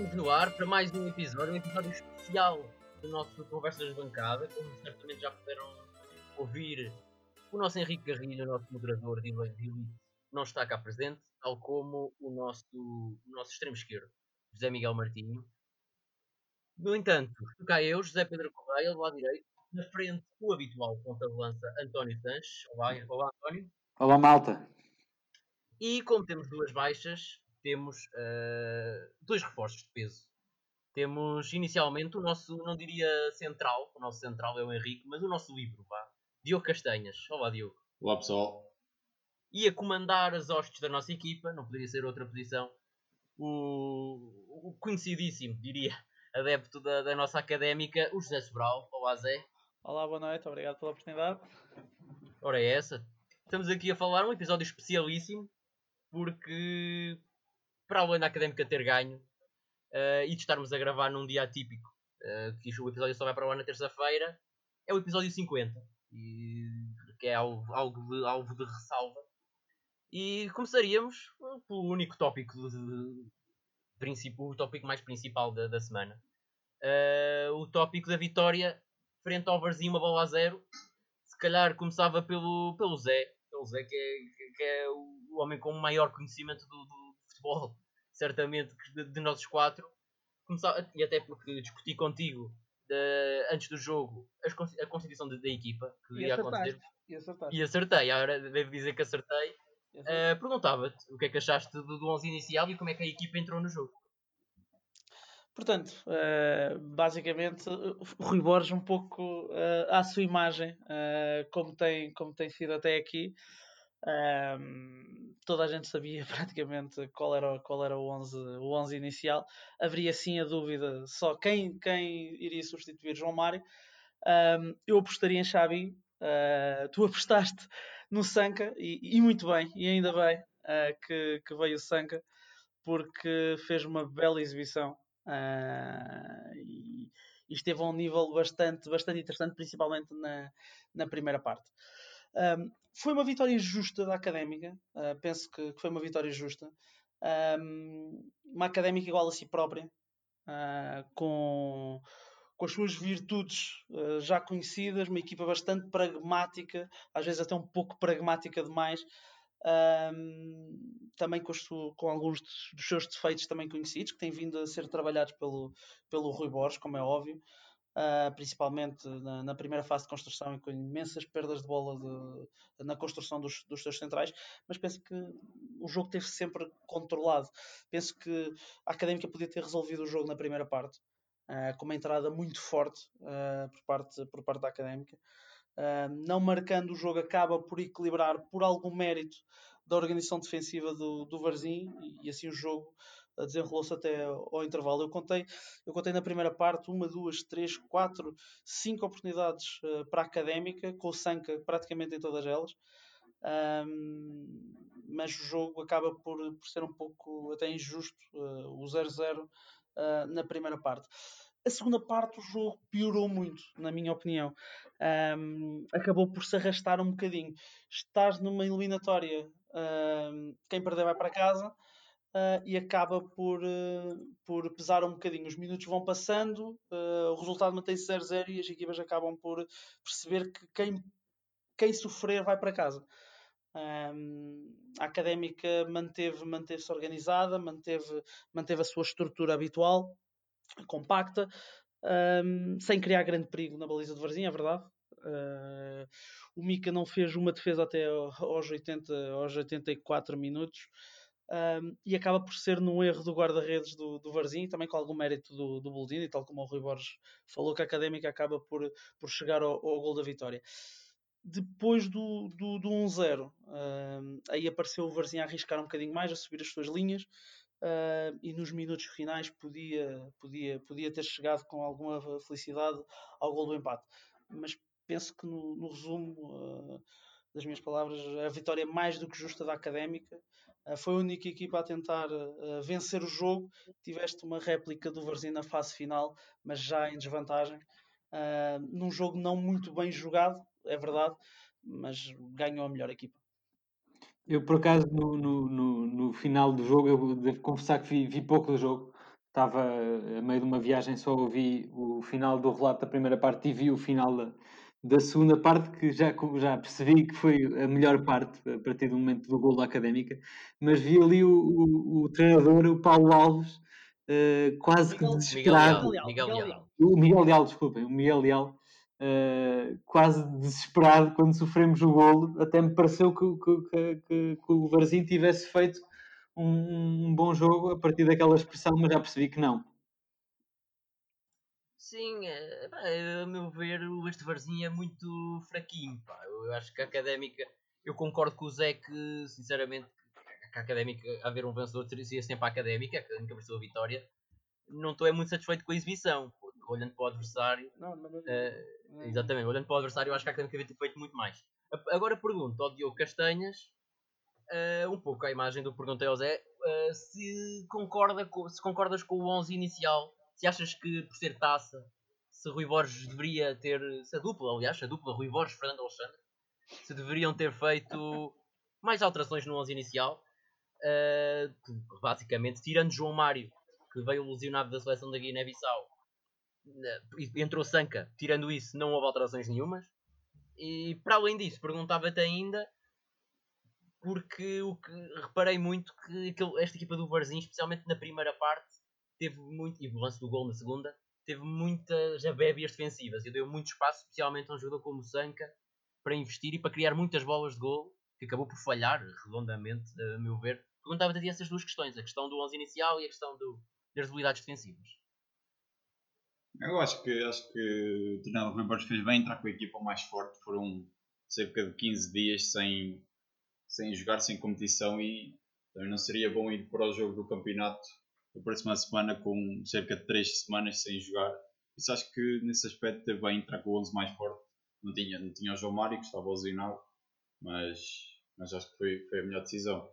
Estamos no ar para mais um episódio, um episódio especial do nosso Conversas de Bancada. Como certamente já puderam ouvir, o nosso Henrique Carrilho, o nosso moderador de Elite, não está cá presente, tal como o nosso, o nosso extremo esquerdo, José Miguel Martinho. No entanto, cá eu, José Pedro Correia, do lado direito, na frente o habitual ponta de lança António Sanches. Olá, olá António. Olá, malta. E como temos duas baixas, temos uh, dois reforços de peso. Temos inicialmente o nosso, não diria central, o nosso central é o Henrique, mas o nosso livro, vá. Diogo Castanhas. Olá, Diogo. Olá, pessoal. E a comandar as hostes da nossa equipa, não poderia ser outra posição, o, o conhecidíssimo, diria, adepto da, da, nossa académica, o José Sobral. Olá, Zé. Olá, boa noite, obrigado pela oportunidade. Ora, é essa. Estamos aqui a falar um episódio especialíssimo, porque para além da académica ter ganho uh, e de estarmos a gravar num dia atípico, uh, que o episódio só vai para ar na terça-feira, é o episódio 50, e, que é alvo, algo de, alvo de ressalva. E começaríamos pelo único tópico de, de, de o tópico mais principal da, da semana. Uh, o tópico da vitória frente ao Varzinho, uma bola a zero. Se calhar começava pelo, pelo Zé, pelo Zé que é, que é o homem com o maior conhecimento do, do futebol, certamente, de, de nós quatro. Começar, e até porque discuti contigo de, antes do jogo a, a constituição da, equipa que e ia acontecer. E acertei. E acertei, agora devo dizer que acertei. Uh, Perguntava-te o que é que achaste do, do 11 inicial e como é que a equipa entrou no jogo. Portanto, uh, basicamente, o Rui Borges um pouco uh, à sua imagem, uh, como, tem, como tem sido até aqui. Um, toda a gente sabia praticamente qual era, qual era o, 11, o 11 inicial. Haveria sim a dúvida só quem, quem iria substituir João Mário. Um, eu apostaria em Xabi. Uh, tu apostaste no Sanca e, e, muito bem, e ainda bem uh, que, que veio o Sanca porque fez uma bela exibição uh, e, e, esteve a um nível bastante, bastante interessante, principalmente na, na primeira parte. Um, foi uma vitória justa da Académica, uh, penso que, que, foi uma vitória justa. Um, uma Académica igual a si própria, uh, com, com as suas virtudes uh, já conhecidas, uma equipa bastante pragmática, às vezes até um pouco pragmática demais. Um, também com, com, alguns dos seus defeitos também conhecidos, que têm vindo a ser trabalhados pelo, pelo Rui Borges, como é óbvio uh, principalmente na, na, primeira fase de construção e com imensas perdas de bola de, na construção dos, dos seus centrais, mas penso que o jogo teve sempre controlado. Penso que a Académica podia ter resolvido o jogo na primeira parte, uh, com uma entrada muito forte uh, por, parte, por parte da Académica. Não marcando o jogo acaba por equilibrar por algum mérito da organização defensiva do, do Varzim e, e assim o jogo desenrolou-se até ao intervalo. Eu contei, eu contei na primeira parte uma, duas, três, quatro, cinco oportunidades uh, para a académica, com o Sanca praticamente em todas elas. Um, mas o jogo acaba por, por ser um pouco até injusto, uh, o 0-0 uh, na primeira parte. A segunda parte o jogo piorou muito, na minha opinião. Um, acabou por se arrastar um bocadinho. Estás numa eliminatória, um, quem perder vai para casa, uh, e acaba por, uh, por pesar um bocadinho. Os minutos vão passando, uh, o resultado mantém-se 0-0 e as equipas acabam por perceber que quem, quem sofrer vai para casa. Um, a académica manteve, manteve-se organizada, manteve, manteve a sua estrutura habitual, compacta, um, sem criar grande perigo na baliza de Varzinha, é verdade. Uh, o Mika não fez uma defesa até aos, 80, aos 84 minutos um, e acaba por ser num erro do guarda-redes do, do Varzim, também com algum mérito do, do Boldini, tal como o Rui Borges falou, que a Académica acaba por, por chegar ao, ao gol da vitória. Depois do, do, do 1-0, um, aí apareceu o Varzim a arriscar um bocadinho mais, a subir as suas linhas, uh, e nos minutos finais podia, podia, podia ter chegado com alguma felicidade ao gol do empate. Mas penso que no, no resumo... Uh, das minhas palavras, a vitória mais do que justa da Académica. Uh, foi a única equipa a tentar uh, vencer o jogo. Tiveste uma réplica do Varzim na fase final, mas já em desvantagem. Uh, num jogo não muito bem jogado, é verdade, mas ganhou a melhor equipa. Eu, por acaso, no, no, no, no final do jogo, eu devo confessar que vi, vi pouco do jogo. estava a meio de uma viagem, só ouvi o final do relato da primeira parte e vi o final da, da segunda parte, que já, já percebi que foi a melhor parte a partir do momento do gol da Académica, mas vi ali o, o, o treinador, o Paulo Alves, uh, quase Miguel, que desesperado. Miguel Leal, Miguel Leal. O Miguel Leal, desculpem, o Miguel Leal. Uh, quase desesperado quando sofremos o golo, até me pareceu que, que, que, que o Varzim tivesse feito um, um, bom jogo a partir daquela expressão, mas já percebi que não. Sim, é, a meu ver, este Varzinho é muito fraquinho. Pá. Eu acho que a académica, eu concordo com o Zé que, sinceramente, que a académica, haver um vencedor seria sempre a académica, a académica venceu a vitória. Não estou é muito satisfeito com a exibição, olhando para o adversário, não, não, não, uh, exatamente, olhando para o adversário, eu acho que a académica devia ter feito muito mais. Agora pergunto ao Diogo Castanhas uh, um pouco a imagem do perguntei ao Zé, uh, se, concorda com, se concordas com o 11 inicial, se achas que por ser taça, se Rui Borges deveria ter, se a dupla, aliás, a dupla Rui Borges Fernando Alexandre, se deveriam ter feito mais alterações no 11 inicial, uh, basicamente tirando João Mário, que veio lesionado da seleção da Guiné-Bissau, entrou Sanca, tirando isso, não houve alterações nenhumas. E para além disso, perguntava-te ainda porque o que reparei muito que esta equipa do Varzim, especialmente na primeira parte, teve muito, e o lance do gol na segunda, teve muitas abébias defensivas e deu muito espaço, especialmente a um jogador como o Sanca, para investir e para criar muitas bolas de gol, que acabou por falhar redondamente, a meu ver. Perguntava-te essas duas questões, a questão do 11 inicial e a questão do, das habilidades defensivas. Eu acho que, acho que o treinador Rui Borges fez bem entrar com a equipa mais forte. Foram cerca de 15 dias sem, sem jogar, sem competição e também não seria bom ir para o jogo do campeonato a próxima semana com cerca de 3 semanas sem jogar. Isso acho que nesse aspecto teve bem entrar com o 11 mais forte. Não tinha, não tinha o João Mário, que estava lesionado, mas, mas acho que foi, foi a melhor decisão.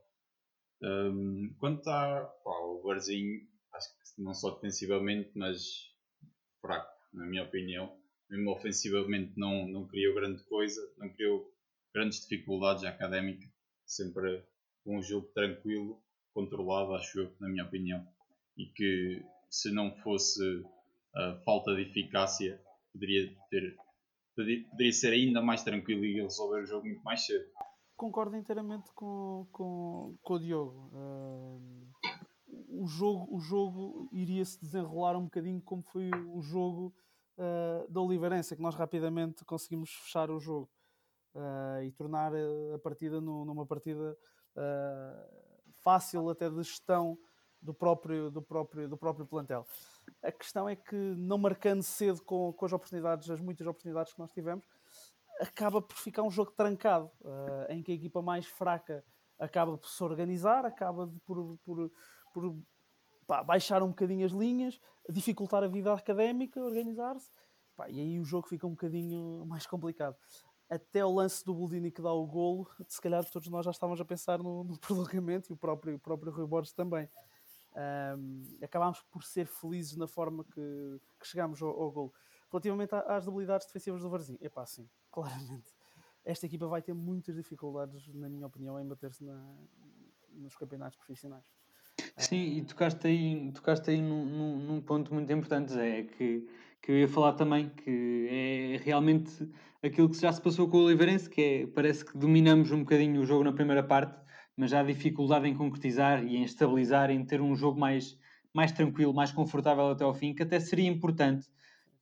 Um, quanto a pá, o Barzinho, acho que não só defensivamente, mas fraco, na minha opinião. Mesmo ofensivamente não, não criou grande coisa, não criou grandes dificuldades à académica sempre um jogo tranquilo, controlado, acho eu, na minha opinião. E que se não fosse a falta de eficácia, poderia ter poderia ser ainda mais tranquilo e resolver o jogo muito mais cedo. Concordo inteiramente com, com, com o Diogo. Uh, o, jogo, o jogo iria se desenrolar um bocadinho como foi o jogo uh, da Oliveirense, que nós rapidamente conseguimos fechar o jogo uh, e tornar a partida no, numa partida uh, fácil até de gestão do próprio, do, próprio, do próprio plantel. A questão é que, não marcando cedo com, com as oportunidades, as muitas oportunidades que nós tivemos, acaba por ficar um jogo trancado, uh, em que a equipa mais fraca acaba por se organizar, acaba por, por, por pá, baixar um bocadinho as linhas, dificultar a vida académica, organizar-se, e aí o jogo fica um bocadinho mais complicado até o lance do Boldini que dá o golo, se calhar todos nós já estávamos a pensar no, no prolongamento e o próprio, o próprio Rui Borges também. Um, acabámos por ser felizes na forma que, que chegámos ao, ao golo. Relativamente às debilidades defensivas do Varzim, é pá, sim, claramente. Esta equipa vai ter muitas dificuldades, na minha opinião, em bater-se nos campeonatos profissionais. Sim, e tocaste aí, tocaste aí num, num, num ponto muito importante, Zé, que, que eu ia falar também, que é realmente aquilo que já se passou com o Oliveirense, que é, parece que dominamos um bocadinho o jogo na primeira parte, mas já há dificuldade em concretizar e em estabilizar, em ter um jogo mais, mais tranquilo, mais confortável até ao fim, que até seria importante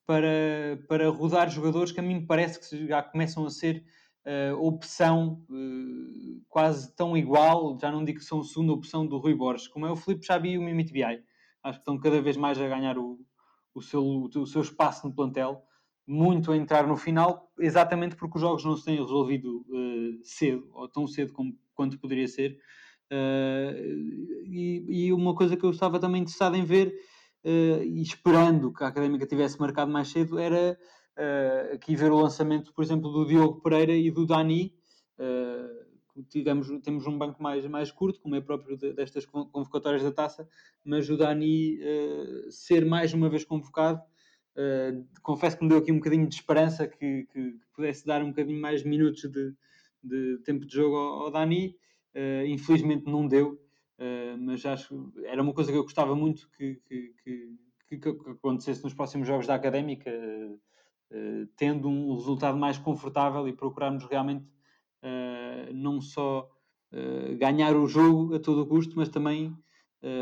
para, para rodar jogadores que a mim me parece que já começam a ser uh, opção uh, quase tão igual, já não digo que são segunda opção do Rui Borges, como é o Felipe Xabi e o Mimit. Acho que estão cada vez mais a ganhar o, o, seu, o seu espaço no plantel, muito a entrar no final, exatamente porque os jogos não se têm resolvido uh, cedo, ou tão cedo como quanto poderia ser. E, e, uma coisa que eu estava também interessado em ver, e esperando que a Académica tivesse marcado mais cedo, era uh, aqui ver o lançamento, por exemplo, do Diogo Pereira e do Dani. Uh, temos um banco mais, mais curto, como é próprio de, destas convocatórias da taça, mas o Dani uh, ser mais uma vez convocado, uh, confesso que me deu aqui um bocadinho de esperança que, que, que pudesse dar um bocadinho mais minutos de, de tempo de jogo ao, ao Dani. Uh, infelizmente não deu. uh, mas acho era uma coisa que eu gostava muito que, que, que, acontecesse nos próximos jogos da Académica, tendo um resultado mais confortável e procurarmos realmente não só ganhar o jogo a todo custo, mas também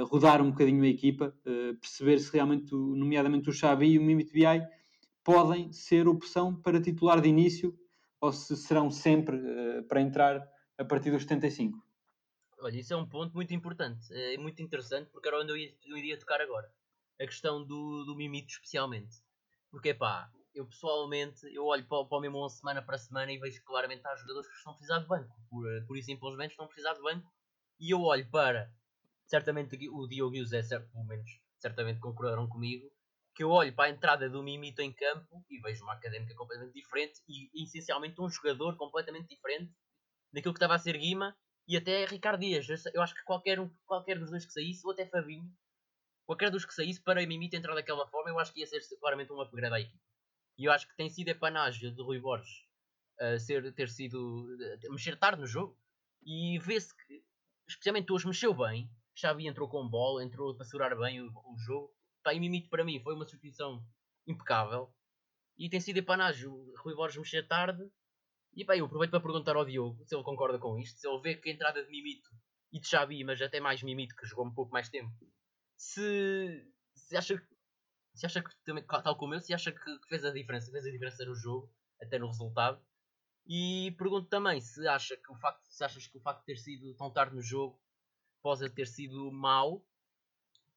rodar um bocadinho a equipa, perceber se realmente, nomeadamente o Xavi e o Mimit BI, podem ser opção para titular de início ou se serão sempre uh, para entrar a partir dos 75? Olha, isso é um ponto muito importante, é muito interessante, porque era onde eu, ia, eu iria tocar agora. A questão do, do mimito especialmente. Porque, pá, eu pessoalmente, eu olho para, para o mesmo semana para semana e vejo claramente há jogadores que estão a precisar de banco. Por, por isso, simplesmente, estão a precisar de banco. E eu olho para, certamente o Diogo e o Zé, pelo menos, certamente concordaram comigo, que eu olho para a entrada do Mimito em campo e vejo uma académica completamente diferente e essencialmente um jogador completamente diferente daquilo que estava a ser Guima e até Ricardo Dias. Eu acho que qualquer, um, qualquer dos dois que saísse, ou até Fabinho, qualquer dos que saísse para o Mimito entrar daquela forma, eu acho que ia ser claramente um upgrade à equipe. E eu acho que tem sido a panagem de Rui Borges uh, ser, ter sido uh, mexer tarde no jogo e vê-se que, especialmente hoje, mexeu bem. Xavi entrou com bola, entrou para segurar bem o, o jogo Pá, e Mimito para mim foi uma substituição impecável. E tem sido epanagem o Rui Borges mexer tarde. E pá, eu aproveito para perguntar ao Diogo se ele concorda com isto. Se ele vê que a entrada de Mimito e de Xabi, mas até mais Mimito, que jogou um pouco mais tempo, se, se acha, se acha que, tal como eu, se acha que fez a diferença, fez a diferença no jogo, até no resultado. E pergunto também se acha que o facto, se achas que o facto de ter sido tão tarde no jogo pode ter sido mau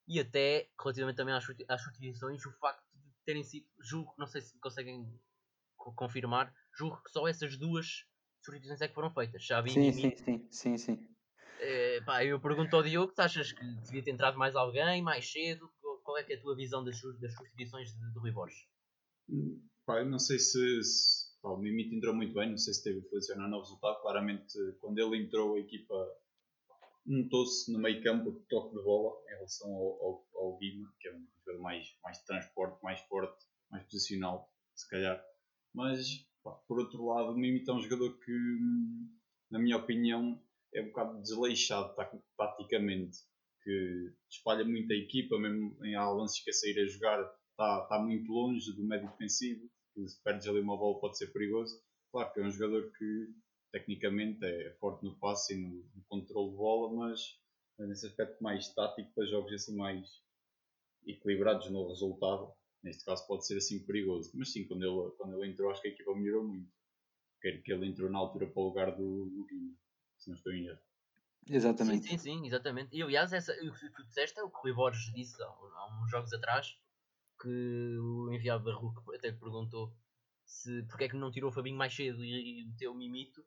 e até, relativamente também às, às substituições, o facto de terem sido, julgo, não sei se conseguem confirmar, julgo que só essas duas substituições é que foram feitas. Xavi sim, sim, sim, sim, sim. É, pá, eu pergunto ao Diogo, tu achas que devia ter entrado mais alguém, mais cedo? Qual é, é a tua visão das, das substituições de, de Rui Borges? Pá, eu não sei se, se pá, o Mimito entrou muito bem, não sei se teve influenciar no resultado. Claramente, quando ele entrou, a equipa notou-se no meio campo o toque de bola em relação ao, ao, ao Guima, que é um jogador mais, mais de transporte, mais forte, mais posicional, se calhar. Mas, pá, por outro lado, o Mimita é um jogador que, na minha opinião, é um bocado desleixado taticamente, que espalha muito a equipa, mesmo em lances que a sair a jogar está, está muito longe do médio defensivo, que se perdes ali uma bola pode ser perigoso. Claro que é um jogador que tecnicamente é forte no passe e no, no controle de bola, mas nesse aspecto mais tático para jogos assim mais equilibrados no resultado, neste caso pode ser assim perigoso. Mas sim, quando ele, quando ele entrou, acho que a equipa melhorou muito. Quero que ele entrou na altura para o lugar do, do Guinho, se não estou em erro. Exatamente. Sim, sim, sim, exatamente. E aliás, essa, o que tu disseste é o que o Rui Borges disse há, há uns jogos atrás, que o enviado da RUC até lhe perguntou se porque é que não tirou o Fabinho mais cedo e, e meteu o Mimito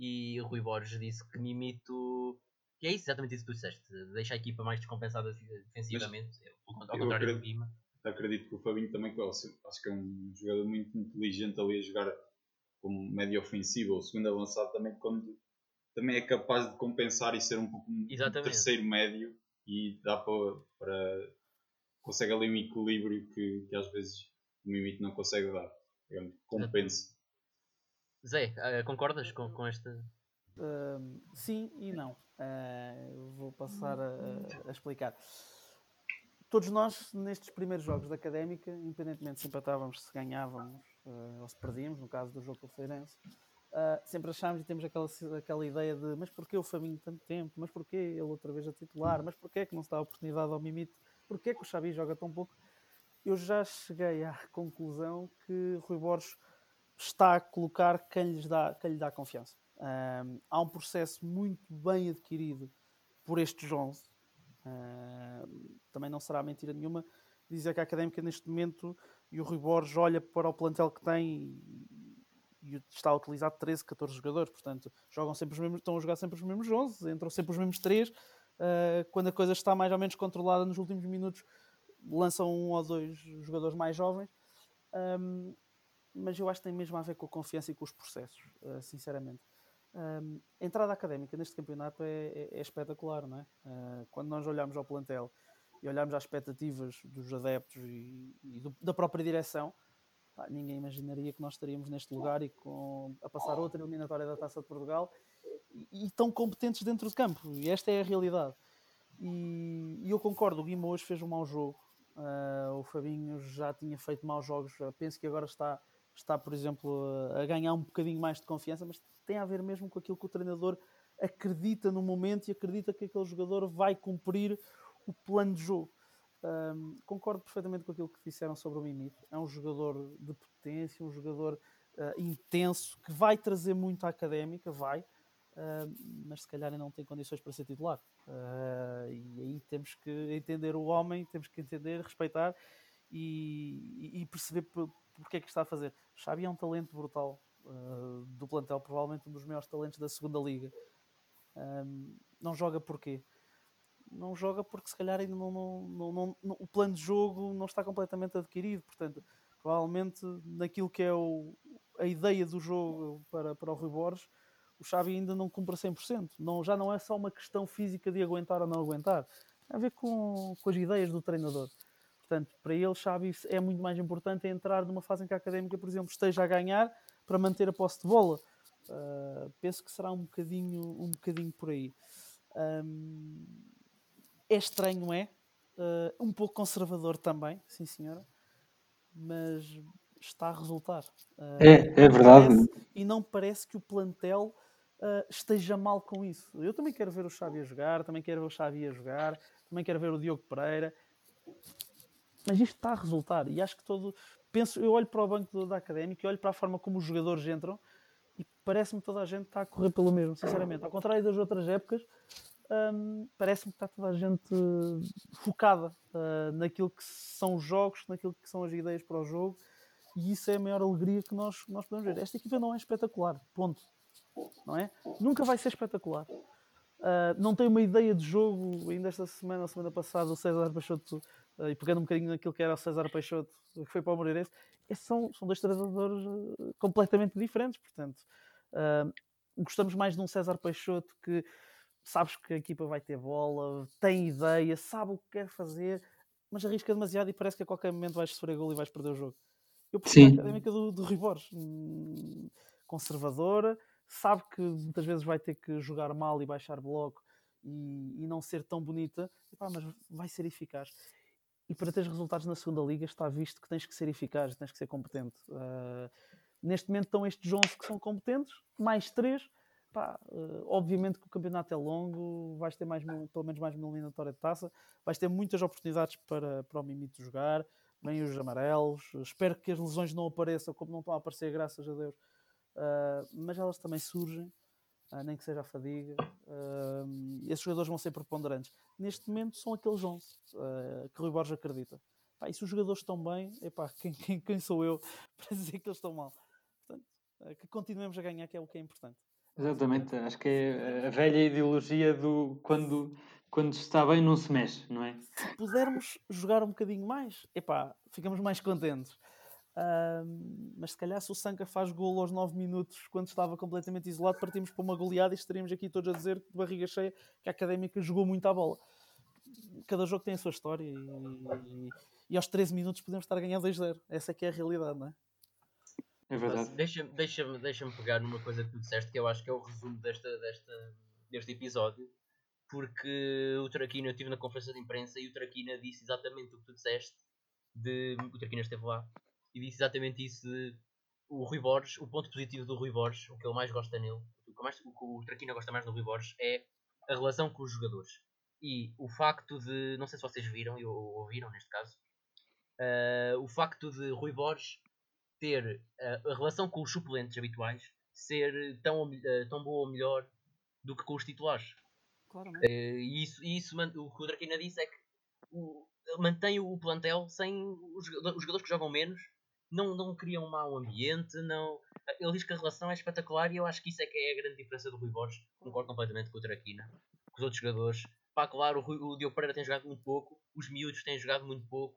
e o Rui Borges disse que Mimito. Que é isso, exatamente isso que tu disseste. Deixa a equipa mais descompensada defensivamente, Mas, ao contrário acredito, do Guima. Acredito que o Fabinho também, acho que é um jogador muito inteligente ali a jogar como médio ofensivo ou segundo avançado também, quando também é capaz de compensar e ser um pouco um terceiro médio e dá para, para consegue ali um equilíbrio que, que às vezes o Mimito não consegue dar. Compensa. Zé, uh, concordas com, com esta? Uh, sim e não. Uh, vou passar a, a, explicar. Todos nós, nestes primeiros jogos da Académica, independentemente se empatávamos, se ganhávamos uh, ou se perdíamos, no caso do jogo com o Feirense, sempre achámos e temos aquela, aquela ideia de mas porquê o Fabinho tanto tempo? Mas porquê ele outra vez a titular? Mas porquê que não se dá a oportunidade ao Mimito? Porquê que o Xavi joga tão pouco? Eu já cheguei à conclusão que Rui Borges está a colocar quem, lhes dá, quem lhe dá confiança. Um, há um processo muito bem adquirido por estes 11. Um, também não será mentira nenhuma dizer que a Académica neste momento e o Rui Borges olha para o plantel que tem e, e está a utilizar 13, 14 jogadores, portanto jogam sempre os mesmos, estão a jogar sempre os mesmos 11, entram sempre os mesmos 3. Uh, ah, quando a coisa está mais ou menos controlada nos últimos minutos, lançam um ou dois jogadores mais jovens. Um, mas eu acho que tem mesmo a ver com a confiança e com os processos, uh, sinceramente. Um, a entrada académica neste campeonato é, é, é espetacular, não é? Uh, quando nós olhamos ao plantel e olhamos às expectativas dos adeptos e, e do, da própria direção, pá, ninguém imaginaria que nós estaríamos neste lugar e com, a passar outra eliminatória da Taça de Portugal e, e tão competentes dentro de campo. E esta é a realidade. E, e eu concordo, o Guima hoje fez um mau jogo. Uh, o Fabinho já tinha feito maus jogos. Penso que agora está, está por exemplo, a ganhar um bocadinho mais de confiança, mas tem a ver mesmo com aquilo que o treinador acredita no momento e acredita que aquele jogador vai cumprir o plano de jogo. Um, concordo perfeitamente com aquilo que disseram sobre o Mimito. É um jogador de potência, um jogador uh, intenso que vai trazer muito à académica, vai, uh, mas se calhar ainda não tem condições para ser titular. Uh, e aí temos que entender o homem, temos que entender, respeitar e, e perceber porque é que está a fazer. Xavi é um talento brutal do plantel, provavelmente um dos maiores talentos da segunda liga. Um, não joga porquê? Não joga porque se calhar ainda não, não, não, não, o plano de jogo não está completamente adquirido. Portanto, provavelmente naquilo que é o, a ideia do jogo para, para o Rui Borges, o Xavi ainda não cumpre 100%. Não, já não é só uma questão física de aguentar ou não aguentar. Tem a ver com, com as ideias do treinador. Portanto, para ele, Xavi é muito mais importante entrar numa fase em que a académica, por exemplo, esteja a ganhar para manter a posse de bola. Uh, penso que será um bocadinho, um bocadinho por aí. Um, é estranho, é? Uh, um pouco conservador também, sim senhora, mas está a resultar. Uh, é, é verdade. Parece, e não parece que o plantel esteja mal com isso. Eu também quero ver o Xavi a jogar, também quero ver o Xavi a jogar, também quero ver o Diogo Pereira, mas isto está a resultar e acho que todo. Penso, eu olho para o banco da Académica e olho para a forma como os jogadores entram e parece-me que toda a gente está a correr pelo mesmo, sinceramente. Ao contrário das outras épocas, um, parece-me que está toda a gente focada uh, naquilo que são os jogos, naquilo que são as ideias para o jogo, e isso é a maior alegria que nós, nós podemos ver. Esta equipa não é espetacular, ponto. Não é? Nunca vai ser espetacular. Uh, não tem uma ideia de jogo, ainda esta semana, a semana passada, o César Peixoto, e pegando um bocadinho naquilo que era o César Peixoto, que foi para o Moreirense, esses são, são dois treinadores uh, completamente diferentes, portanto, gostamos mais de um César Peixoto que sabes que a equipa vai ter bola, tem ideia, sabe o que quer fazer, mas arrisca demasiado e parece que a qualquer momento vais sofrer gol e vais perder o jogo. Eu prefiro a académica do, do Ribores, hum, conservadora, sabe que muitas vezes vai ter que jogar mal e baixar bloco e, e não ser tão bonita, mas vai ser eficaz. E para ter resultados na segunda liga está visto que tens que ser eficaz, tens que ser competente. Uh, neste momento estão estes 11 que são competentes, mais 3. Pá, uh, obviamente que o campeonato é longo, vais ter mais, pelo menos mais uma eliminatória de taça, vais ter muitas oportunidades para, para o Mimito jogar, bem os amarelos. Espero que as lesões não apareçam, como não estão a aparecer, graças a Deus uh, mas elas também surgem, nem que seja a fadiga. Esses jogadores vão ser preponderantes. Neste momento são aqueles 11 que o Rui Borges acredita. Pá, e se os jogadores estão bem, epá, quem, quem, quem sou eu para dizer que eles estão mal? Portanto, que continuemos a ganhar, que é o que é importante. Exatamente, acho que é a velha ideologia do quando, quando está bem não se mexe, não é? Se pudermos jogar um bocadinho mais, epá, ficamos mais contentes. Uh, mas se calhar se o Sanca faz golo aos 9 minutos quando estava completamente isolado, partimos para uma goleada e estaríamos aqui todos a dizer de barriga cheia que a Académica jogou muito à bola. Cada jogo tem a sua história e, e, e aos 13 minutos podemos estar a ganhar 2-0. Essa é que é a realidade, não é? É verdade. Deixa-me deixa deixa pegar numa coisa que tu disseste que eu acho que é o resumo desta, desta, deste episódio. Porque o Traquina, eu estive na conferência de imprensa e o Traquina disse exatamente o que tu disseste. De, o Traquina esteve lá e disse exatamente isso de o Rui Borges, o ponto positivo do Rui Borges, o que ele mais gosta nele, o que, mais, o, que o Traquina gosta mais do Rui Borges é a relação com os jogadores. E o facto de, não sei se vocês viram ou ouviram neste caso, uh, o facto de Rui Borges ter uh, a relação com os suplentes habituais ser tão, uh, tão boa ou melhor do que com os titulares. Claro, uh, e isso, e isso o que o Traquina disse é que o, mantém o plantel sem os, os jogadores que jogam menos não, não cria um mau ambiente, não... ele diz que a relação é espetacular e eu acho que isso é que é a grande diferença do Rui Borges. Concordo completamente com o Traquina, com os outros jogadores. Pá, claro, o, o Diogo Pereira tem jogado muito pouco, os miúdos têm jogado muito pouco.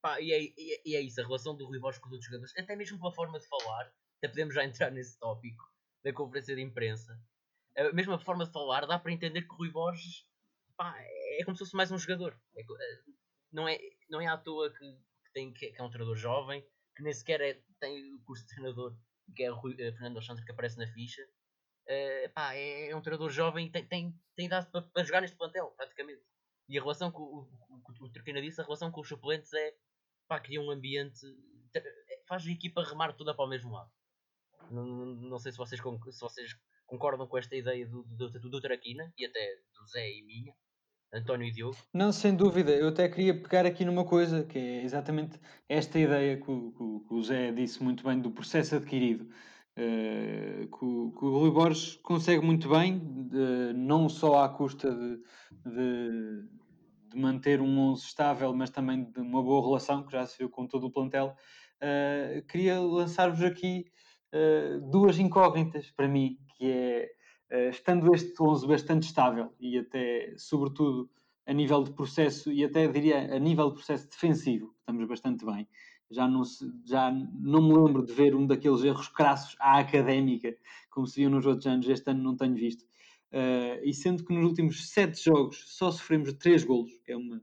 Pá, e, é, e, é, é isso, a relação do Rui Borges com os outros jogadores, até mesmo pela forma de falar, até podemos já entrar nesse tópico da conferência de imprensa. A mesma forma de falar, dá para entender que o Rui Borges pá, é como se fosse mais um jogador. É, eh, não, é, não é à toa que, que tem, que é um treinador jovem, que nem sequer é, tem o curso de treinador, que é o Rui, uh, Fernando Alexandre que aparece na ficha. uh, é, é, um treinador jovem tem, tem, tem idade para, para jogar neste plantel, praticamente. E a relação com o, o, o, o disse, a relação com os suplentes é pá, cria um ambiente, faz a equipa remar toda para o mesmo lado. Não, não sei se vocês, se vocês concordam com esta ideia do, do, do, do Traquina e até do Zé e minha, António e Diogo. Não, sem dúvida. Eu até queria pegar aqui numa coisa que é exatamente esta ideia que o, que o Zé disse muito bem do processo adquirido. Uh, que, o, que o Rui Borges consegue muito bem, de, não só à custa de, de, de, manter um 11 estável, mas também de uma boa relação, que já se viu com todo o plantel. Uh, queria lançar-vos aqui uh, duas incógnitas para mim, que é, estando este 11 bastante estável e até, sobretudo, a nível de processo e até diria a nível de processo defensivo, estamos bastante bem já não, se, já não me lembro de ver um daqueles erros crassos à académica, como se viu nos outros anos, este ano não tenho visto. Uh, e sendo que nos últimos sete jogos só sofremos três golos, que é uma,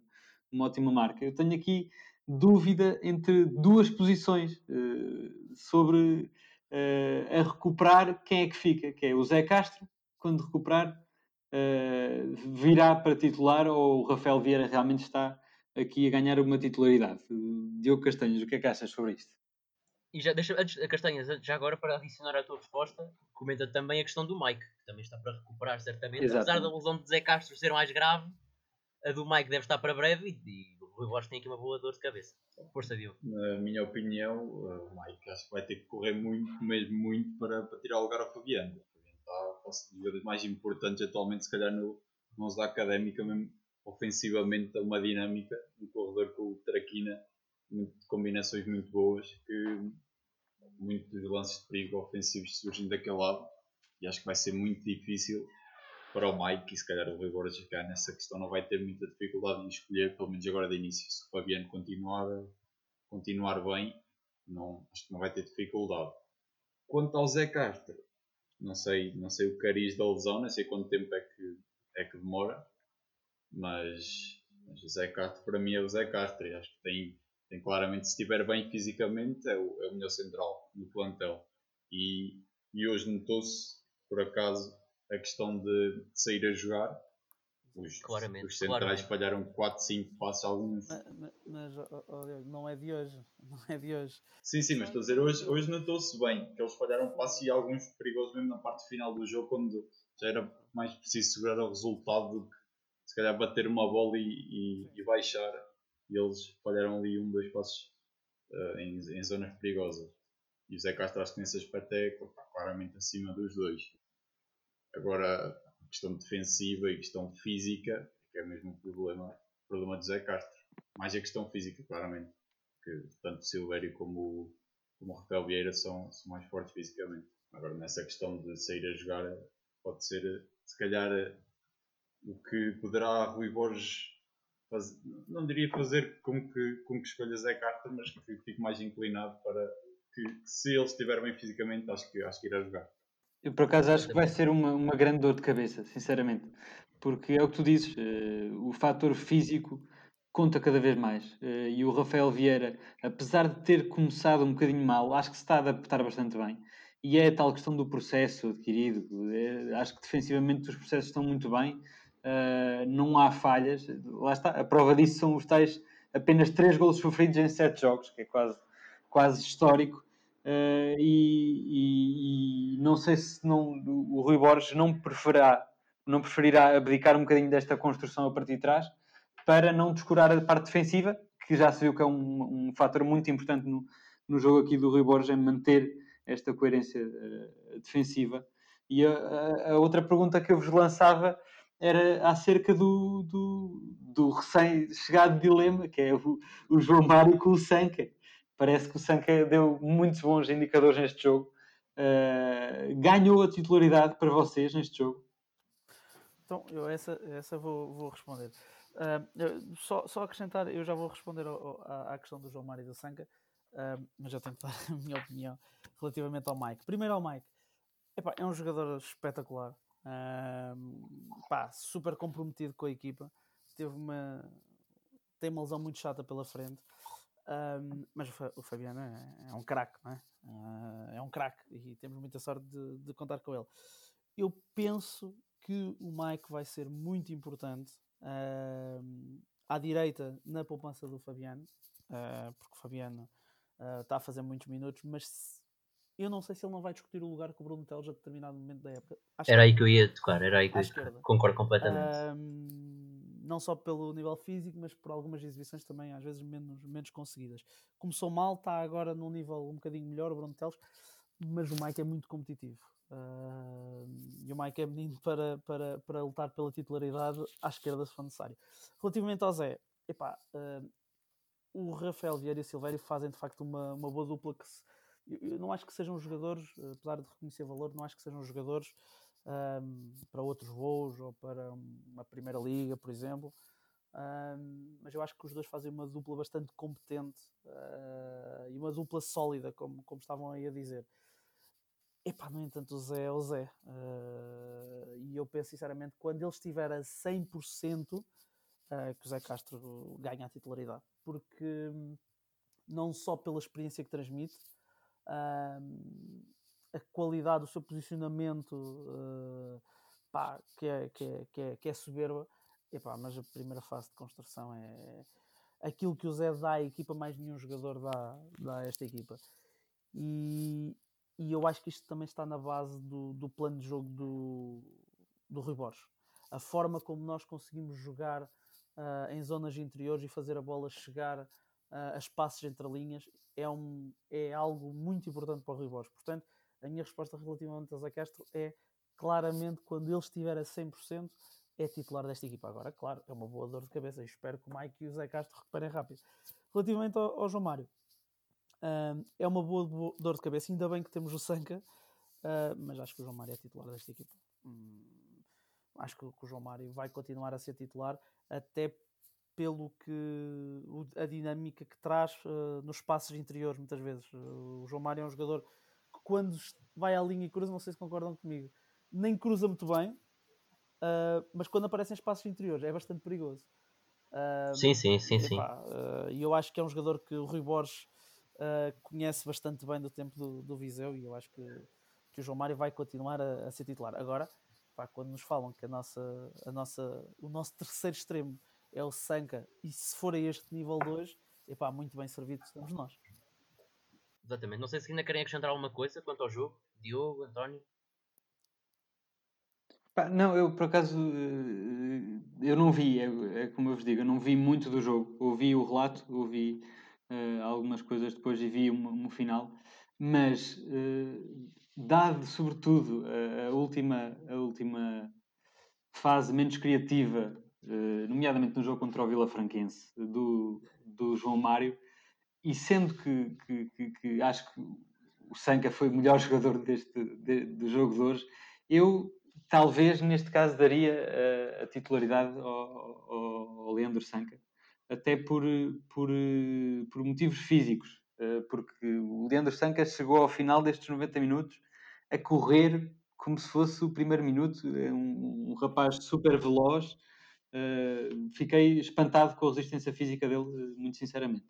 uma ótima marca, eu tenho aqui dúvida entre duas posições uh, sobre uh, a recuperar quem é que fica, que é o Zé Castro, quando recuperar, virá para titular ou o Rafael Vieira realmente está aqui a ganhar uma titularidade. Diogo Castanhas, o que é que achas sobre isto? E já, deixa, antes, Castanhas, já agora para adicionar à tua resposta, comenta também a questão do Mike, que também está para recuperar certamente. Exato. Apesar da lesão de Zé Castro ser mais grave, a do Mike deve estar para breve e, e Rui Borges tem aqui uma boa dor de cabeça. Força, Diogo. Na minha opinião, o Mike acho que vai ter que correr muito, mesmo muito, para, para tirar o lugar ao Fabiano. Está, a dos mais importantes atualmente, se calhar no, no 11 da Académica, mesmo ofensivamente, uma dinâmica no corredor com o Traquina muito, combinações muito boas que muitos lances de perigo ofensivos surgem daquele lado e acho que vai ser muito difícil para o Mike e se calhar o Rui Borges cá nessa questão não vai ter muita dificuldade em escolher, pelo menos agora de início, se o Fabiano continuar, continuar bem, não, acho que não vai ter dificuldade. Quanto ao Zé Castro, não sei, não sei o cariz da lesão, não sei quanto tempo é que, é que demora, mas, mas o Zé Castro para mim é o Zé Castro acho que tem tem claramente, se estiver bem fisicamente, é o, é o melhor central no plantel. E, e hoje notou-se, por acaso, a questão de, de sair a jogar. Os, claramente, os centrais claramente. falharam 4, 5 passos, alguns. Mas, mas oh, oh, não é de hoje. Não é de hoje. Sim, sim, mas estou a dizer, hoje, hoje notou-se bem que eles falharam passos e alguns perigosos mesmo na parte final do jogo, quando já era mais preciso segurar o resultado do que se calhar bater uma bola e, e, e baixar e eles falharam ali um, dois passos uh, em, em, zonas perigosas. E o Zé Castro, acho que nesse aspecto é claramente acima dos dois. Agora, a questão defensiva e a questão física, que é mesmo o problema, o problema do Zé Castro. Mais a questão física, claramente. Que tanto o Silvério como como o Rafael Vieira são, são mais fortes fisicamente. Agora, nessa questão de sair a jogar, pode ser, se calhar, o que poderá Rui Borges faz, não diria fazer com que, com que escolha Zé Carter, mas que fico mais inclinado para que, se ele estiver bem fisicamente, acho que, acho que irá jogar. Eu por acaso acho que vai ser uma, uma grande dor de cabeça, sinceramente, porque é o que tu dizes, uh, o fator físico conta cada vez mais. Uh, e o Rafael Vieira, apesar de ter começado um bocadinho mal, acho que se está a adaptar bastante bem. E é a tal questão do processo adquirido. É, acho que defensivamente os processos estão muito bem uh, não há falhas. Lá está, a prova disso são os tais apenas 3 golos sofridos em 7 jogos, que é quase, quase histórico. Uh, e, e, e, não sei se não, o Rui Borges não preferirá, não preferirá abdicar um bocadinho desta construção a partir de trás para não descurar a parte defensiva, que já se viu que é um, um fator muito importante no, no jogo aqui do Rui Borges, em manter esta coerência uh, defensiva. E a, a, a, outra pergunta que eu vos lançava era acerca do, do, do recém-chegado dilema, que é o, o, João Mário com o Sanca. Parece que o Sanca deu muitos bons indicadores neste jogo. Uh, ganhou a titularidade para vocês neste jogo? Então, eu essa, essa vou, vou responder. Uh, só, só acrescentar, eu já vou responder ao, à, questão do João Mário e do Sanca, uh, mas já tenho que dar a minha opinião relativamente ao Mike. Primeiro ao Mike. Epá, é um jogador espetacular pá, super comprometido com a equipa. Teve uma, tem uma lesão muito chata pela frente. Um, mas o Fabiano é, é um craque, não é? Uh, é um craque e temos muita sorte de, de, contar com ele. eu penso que o Mike vai ser muito importante uh, à direita na poupança do Fabiano, uh, porque o Fabiano está a fazer muitos minutos, mas se, eu não sei se ele não vai discutir o lugar com o Bruno Teles a determinado momento da época. era aí que eu ia tocar, era aí que eu ia concordo completamente. Não só pelo nível físico, mas por algumas exibições também às vezes menos, menos conseguidas. Começou mal, está agora num nível um bocadinho melhor o Bruno Teles, mas o Mike é muito competitivo. Uh, e o Mike é menino para, para, para lutar pela titularidade à esquerda se for necessário. Relativamente ao Zé, epá, uh, o Rafael Vieira e o Silvério fazem de facto uma, uma boa dupla que se, eu, não acho que sejam jogadores, apesar de reconhecer valor, não acho que sejam jogadores um, para outros voos ou para uma primeira liga, por exemplo. Um, mas eu acho que os dois fazem uma dupla bastante competente uh, e uma dupla sólida, como, como estavam aí a dizer. Epá, no entanto, o Zé é o Zé. Uh, e eu penso sinceramente, quando ele estiver a 100%, uh, ah, que o Zé Castro ganha a titularidade. Porque hum, não só pela experiência que transmite, uh, a qualidade do seu posicionamento, uh, pá, que, é, que, é, que, é, que é soberba. Mas a primeira fase de construção é aquilo que o Zé dá à equipa, mais nenhum jogador dá, dá a esta equipa. E, e eu acho que isto também está na base do, do plano de jogo do, do Rui Borges. A forma como nós conseguimos jogar uh, em zonas interiores e fazer a bola chegar uh, a espaços entre linhas é, um, é algo muito importante para o Rui Borges. Portanto, a minha resposta relativamente a Zé Castro é claramente quando ele estiver a 100% é titular desta equipa. Agora, claro, é uma boa dor de cabeça e espero que o Mike e o Zé Castro recuperem rápido. Relativamente ao, ao João Mário, Uh, é uma boa dor de cabeça, ainda bem que temos o Sanca, uh, mas acho que o João Mário é titular desta equipa. Hum, acho que, que, o João Mário vai continuar a ser titular, até pelo que a dinâmica que traz uh, nos espaços interiores, muitas vezes. o João Mário é um jogador quando vai à linha e cruza, não sei se concordam comigo, nem cruza muito bem, mas quando aparece em espaços interiores é bastante perigoso. sim, sim, sim, sim. E eu acho que é um jogador que o Rui Borges uh, conhece bastante bem do tempo do, do Viseu e eu acho que, que o João Mário vai continuar a, a ser titular. Agora, pá, quando nos falam que a nossa, a nossa, o nosso terceiro extremo é o Sanca e se for a este nível 2, epá, muito bem servido estamos nós. Exatamente. Não sei se ainda querem acrescentar alguma coisa quanto ao jogo. Diogo, António? Não, eu por acaso eh, eu não vi, é, é, como eu vos digo, eu não vi muito do jogo. Ouvi o relato, ouvi uh, algumas coisas depois e vi um, um final, mas uh, dado sobretudo a, a, última, a última fase menos criativa, uh, nomeadamente no jogo contra o Vila Franquense, do, do João Mário, e sendo que, que, que, que acho que o Sanca foi o melhor jogador deste, de, do jogo de hoje, eu talvez neste caso daria a, a titularidade ao, ao, ao Leandro Sanca até por, por, por motivos físicos, eh, porque o Leandro Sanca chegou ao final destes 90 minutos a correr como se fosse o primeiro minuto, é um, um rapaz super veloz. Fiquei espantado com a resistência física dele, muito sinceramente.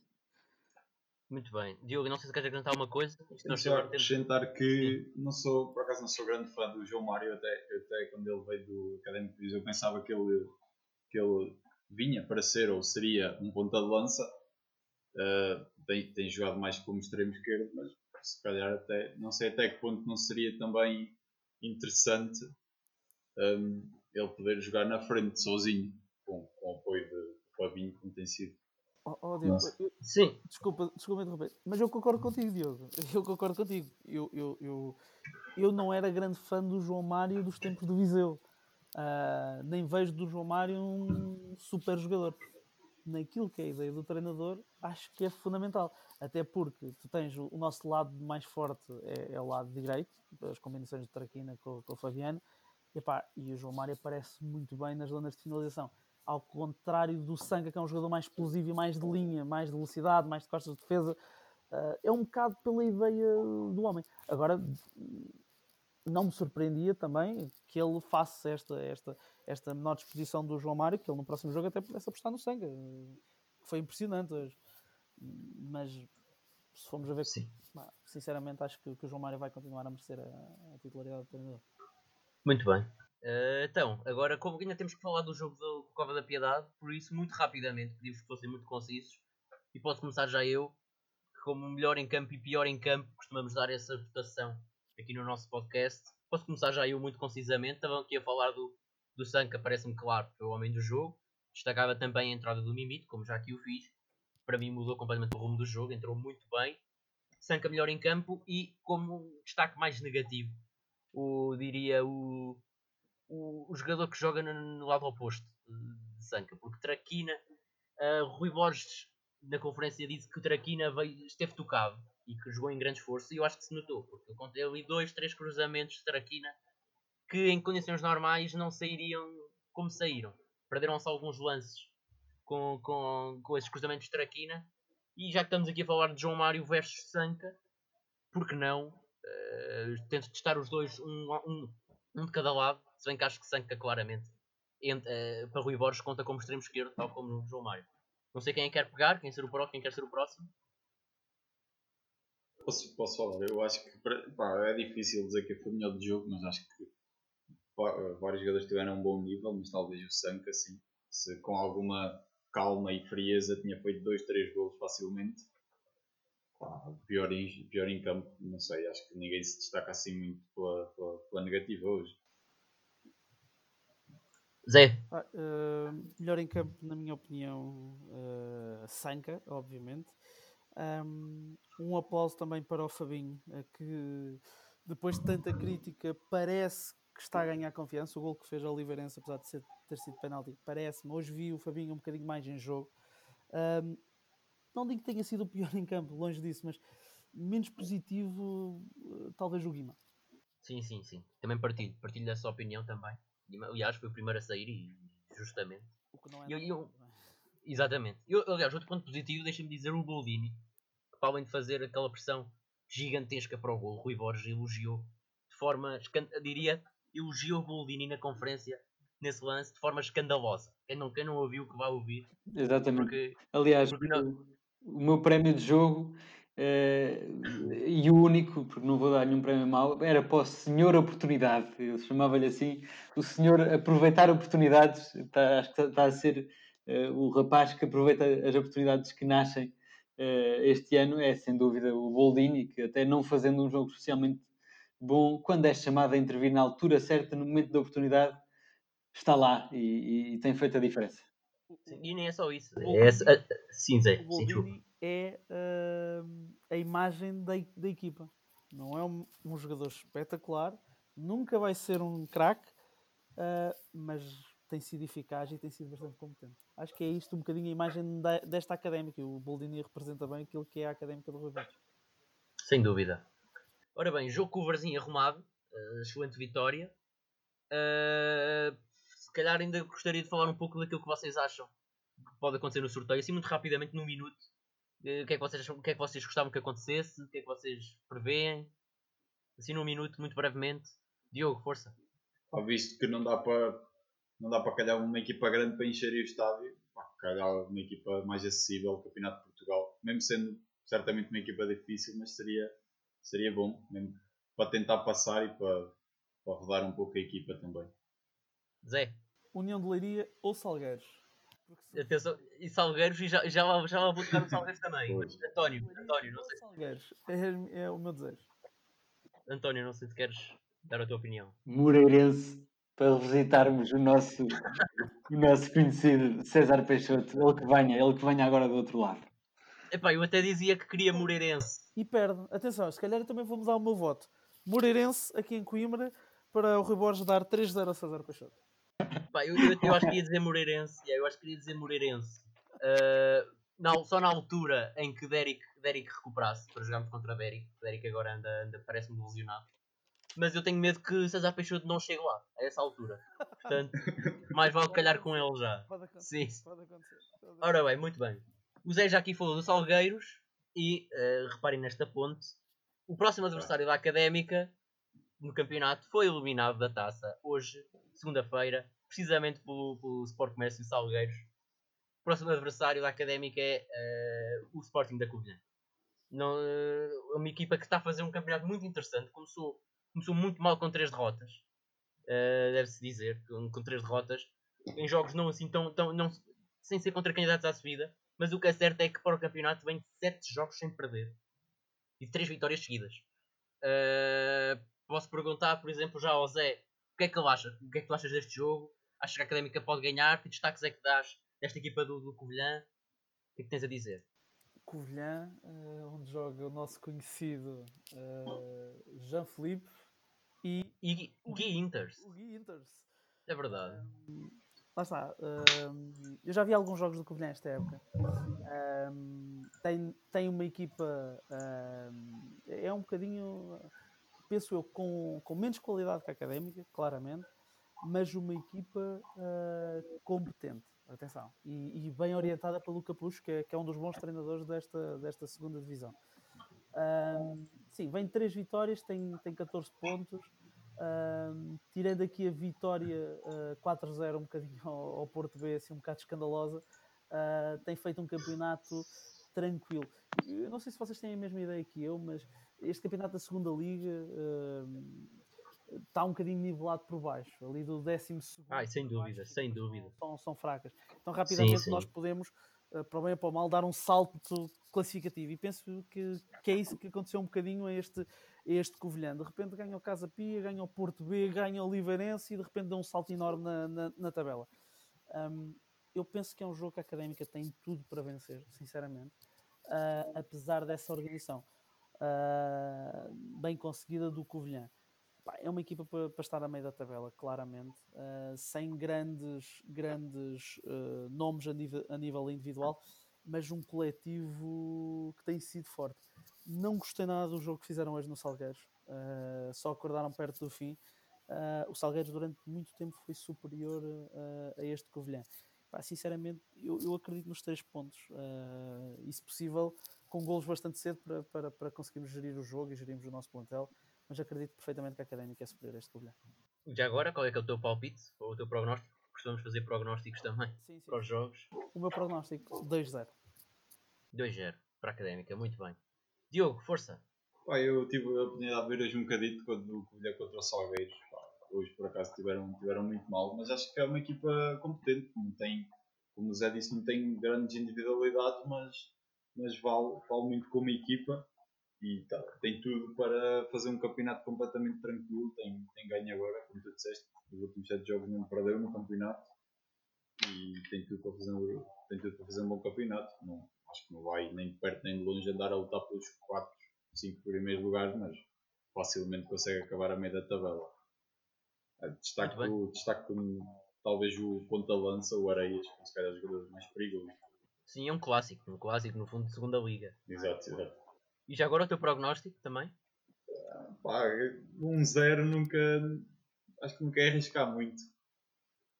Muito bem. Diogo, não sei se queres acrescentar uma coisa. Só acrescentar que não sou, por acaso não sou grande fã do João Mário, até, até quando ele veio do Académico de eu pensava que ele, que ele vinha para ser ou seria um ponta de lança. Uh, tem, tem jogado mais como extremo esquerdo, mas se calhar até não sei até que ponto não seria também interessante um, ele poder jogar na frente sozinho com, com o apoio de Fabinho como tem sido. Oh, oh Diogo, eu, Sim. Desculpa, desculpa interromper, mas eu concordo contigo, Diogo. Eu concordo contigo. Eu, eu, eu, eu não era grande fã do João Mário dos tempos do Viseu. Uh, nem vejo do João Mário um super jogador. Naquilo que é a ideia do treinador, acho que é fundamental. Até porque tu tens o, o nosso lado mais forte é, é, o lado direito, as combinações de Traquina com, com o Fabiano, e, epá, e o João Mário aparece muito bem nas zonas de finalização. Ao contrário do Sanga, que é um jogador mais explosivo e mais de linha, mais de velocidade, mais de costas de defesa, uh, é um bocado pela ideia do homem. Agora, não me surpreendia também que ele faça esta, esta, esta menor disposição do João Mário, que ele no próximo jogo até pudesse apostar no sangue. Foi impressionante hoje. Mas se formos a ver, Sim. sinceramente acho que, que, o João Mário vai continuar a merecer a, a titularidade do treinador. Muito bem. Uh, então, agora como ainda temos que falar do jogo do Cova da Piedade, por isso, muito rapidamente, pedimos que fossem muito concisos. E posso começar já eu, que como melhor em campo e pior em campo, costumamos dar essa votação aqui no nosso podcast. Posso começar já eu muito concisamente. Estava aqui a falar do, do Sanka, parece-me claro, foi o homem do jogo. Destacava também a entrada do Mimito, como já aqui o fiz. Para mim mudou completamente o rumo do jogo, entrou muito bem. Sanka melhor em campo e como destaque mais negativo, o, diria o, o, o jogador que joga no, no lado oposto de Sanka, porque Traquina, uh, Rui Borges na conferência disse que o Traquina veio, esteve tocado e que jogou em grande esforço e eu acho que se notou, porque eu contei ali dois, três cruzamentos de Traquina que em condições normais não sairiam como saíram. Perderam-se alguns lances com, com, com esses cruzamentos de Traquina e já que estamos aqui a falar de João Mário versus Sanca, por que não? Uh, tento testar os dois, um, um, um de cada lado, se bem que acho que Sanca claramente uh, para Rui Borges conta como extremo esquerdo, tal como o João Mário. Não sei quem é quer pegar, quem, ser o próximo, quem quer ser o próximo. Posso, posso falar? Eu acho que pá, é difícil dizer que foi o melhor do jogo, mas acho que pá, vários jogadores tiveram um bom nível, mas talvez o Sanka, assim, se com alguma calma e frieza tinha feito 2, 3 gols facilmente. Pá, pior, em, pior em campo, não sei, acho que ninguém se destaca assim muito pela, pela, pela negativa hoje. Zé. Ah, uh, melhor em campo, na minha opinião, uh, Sanka, obviamente. Um, um aplauso também para o Fabinho, que depois de tanta crítica parece que está a ganhar confiança. O gol que fez a Oliveirense, apesar de ser, ter sido penalti, parece-me. Hoje vi o Fabinho um bocadinho mais em jogo. Um, não digo que tenha sido o pior em campo, longe disso, mas menos positivo, talvez o Guima. Sim, sim, sim. Também partilho, partilho dessa opinião também. Aliás, foi o primeiro a sair e justamente. O que não é eu, eu, exatamente. Eu, aliás, outro ponto positivo, deixa-me dizer o Boldini, que para além de fazer aquela pressão gigantesca para o gol, Rui Borges elogiou de forma, diria, elogiou o Boldini na conferência nesse lance de forma escandalosa. Quem não, quem não ouviu, que vai ouvir. Exatamente. Porque, Aliás, porque não... o, o meu prémio de jogo Uh, e o único, porque não vou dar nenhum prémio mau, era para o senhor oportunidade. Eu chamava-lhe assim, o senhor aproveitar oportunidades. Está, acho que está a ser uh, o rapaz que aproveita as oportunidades que nascem uh, este ano. É sem dúvida o Boldini, que até não fazendo um jogo especialmente bom, quando é chamado a intervir na altura certa, no momento da oportunidade, está lá e, e, e tem feito a diferença. Sim, e nem é só isso. É, é, sim, Zé. Sim, é uh, a imagem da, da equipa. Não é um, um, jogador espetacular, nunca vai ser um craque, uh, mas tem sido eficaz e tem sido bastante competente. Acho que é isto um bocadinho a imagem da, desta académica. O Boldini representa bem aquilo que é a académica do Rui Sem dúvida. Ora bem, jogo com o Varzinho arrumado, uh, excelente vitória. Uh, calhar ainda gostaria de falar um pouco daquilo que vocês acham que pode acontecer no sorteio, assim muito rapidamente, num minuto. Uh, o, que é que vocês, o que é que vocês gostavam que acontecesse? O que é que vocês preveem? Assim num minuto, muito brevemente. Diogo, força. Ah, visto que não dá para não dá para calhar uma equipa grande para encher o estádio, pá, calhar uma equipa mais acessível, o Campeonato de Portugal, mesmo sendo certamente uma equipa difícil, mas seria seria bom, mesmo para tentar passar e para, para rodar um pouco a equipa também. Zé. União de Leiria ou Salgueiros? Atenção, e Salgueiros, e já, já, lá, já lá vou tocar no Salgueiros também. António, António, não sei. Salgueiros, é, é o meu desejo. António, não sei se queres dar a tua opinião. Moreirense, para visitarmos o nosso, o nosso conhecido César Peixoto. Ele que venha, ele que venha agora do outro lado. Epá, eu até dizia que queria Moreirense. E perde. Atenção, se calhar também vou mudar o meu voto. Moreirense, aqui em Coimbra, para o Rui Borges dar 3-0 a César Peixoto. Epá, eu, eu, eu, acho que ia dizer Moreirense. eu acho que ia dizer Moreirense. Uh, não, só na altura em que Derek, Derek recuperasse para jogarmos contra Derek. Derek agora anda, anda parece-me ilusionado. Mas eu tenho medo que César Peixoto não chegue lá, a essa altura. Portanto, mais vale calhar com ele já. Pode acontecer. Sim. Pode acontecer. Ora bem, muito bem. O Zé já aqui falou do Salgueiros e uh, reparem nesta ponte. O próximo adversário da Académica no campeonato foi eliminado da taça hoje, segunda-feira, precisamente pelo, pelo Sport Comércio Salgueiros. O próximo adversário da Académica é uh, o Sporting da Covilhã. Uh, uma equipa que está a fazer um campeonato muito interessante. Começou, começou muito mal com três derrotas. uh, deve-se dizer, com, com três derrotas, em jogos não assim tão, tão não, sem ser contra candidatos à subida, mas o que é certo é que para o campeonato vem sete jogos sem perder e três vitórias seguidas. Uh, posso perguntar, por exemplo, já ao Zé, o que é que ele acha? O que é que tu achas deste jogo? Achas que a Académica pode ganhar? Que destaques é que dás desta equipa do, do Covilhã? O que é que tens a dizer? Covilhã, uh, onde joga o nosso conhecido uh, Jean-Philippe e, e Gui Inters. O Gui Inters. É verdade. Um, lá está. Um, eu já vi alguns jogos do Covilhã esta época. Um, tem, tem uma equipa. é um bocadinho. Penso eu, com, com menos qualidade que a académica, claramente, mas uma equipa uh, competente atenção, e, e, bem orientada pelo Capucho, que é, que é, um dos bons treinadores desta, desta segunda divisão. Sim, vem três vitórias, tem, tem 14 pontos. Tirando aqui a vitória uh, ah, 4-0 um bocadinho ao, ao, Porto B, assim, um bocado escandalosa, uh, tem feito um campeonato tranquilo. Eu não sei se vocês têm a mesma ideia que eu, mas este campeonato da segunda liga uh, está um bocadinho nivelado por baixo, ali do décimo segundo. Ai, sem dúvida, sem dúvida. São, são fracas. Então, rapidamente, sim, sim. nós podemos, uh, para o bem ou para o mal, dar um salto classificativo. E penso que, que é isso que aconteceu um bocadinho a este, a este Covilhã. De repente ganha o Casa Pia, ganha o Porto B, ganha o Liveirense e de repente dá um salto enorme na, na, na tabela. Um, eu penso que é um jogo que a Académica tem tudo para vencer, sinceramente, uh, apesar dessa organização uh, bem conseguida do Covilhã é uma equipa para, para, estar a meio da tabela, claramente, uh, sem grandes, grandes uh, nomes a nível, a nível, individual, mas um coletivo que tem sido forte. Não gostei nada do jogo que fizeram hoje no Salgueiros, uh, só acordaram perto do fim. o Salgueiros, durante muito tempo, foi superior a este Covilhã. Pá, sinceramente, eu, eu, acredito nos três pontos, e se possível, com golos bastante cedo para, para, para conseguirmos gerir o jogo e gerirmos o nosso plantel mas acredito perfeitamente que a Académica é superior a este Covilhã. Já agora, qual é que é o teu palpite ou o teu prognóstico? Costumamos fazer prognósticos também sim, sim. para os jogos. O meu prognóstico, 2-0. 2-0 para a Académica, muito bem. Diogo, força. Pá, eu tive a oportunidade de ver hoje um bocadinho quando o Covilhã contra o Salgueiros. hoje, por acaso, tiveram, tiveram muito mal, mas acho que é uma equipa competente. Não tem, como o Zé disse, não tem grandes individualidades, mas, mas vale, vale muito como equipa e tá, tem tudo para fazer um campeonato completamente tranquilo. Tem, tem ganho agora, como tu disseste, os últimos 7 jogos não perdeu no campeonato e tem tudo para fazer um, tem tudo para fazer um bom campeonato. Não, acho que não vai nem de perto nem de longe andar a lutar pelos 4, 5 primeiros lugares, mas facilmente consegue acabar a meio da tabela. Ah, destaque, o, destaque como, talvez o ponta-lança, o Areias, que se calhar os jogadores mais perigosos. Sim, é um clássico, um clássico no fundo de segunda liga. Exato, exato. E já agora o teu prognóstico também? Pá, um zero nunca. Acho que nunca é arriscar muito.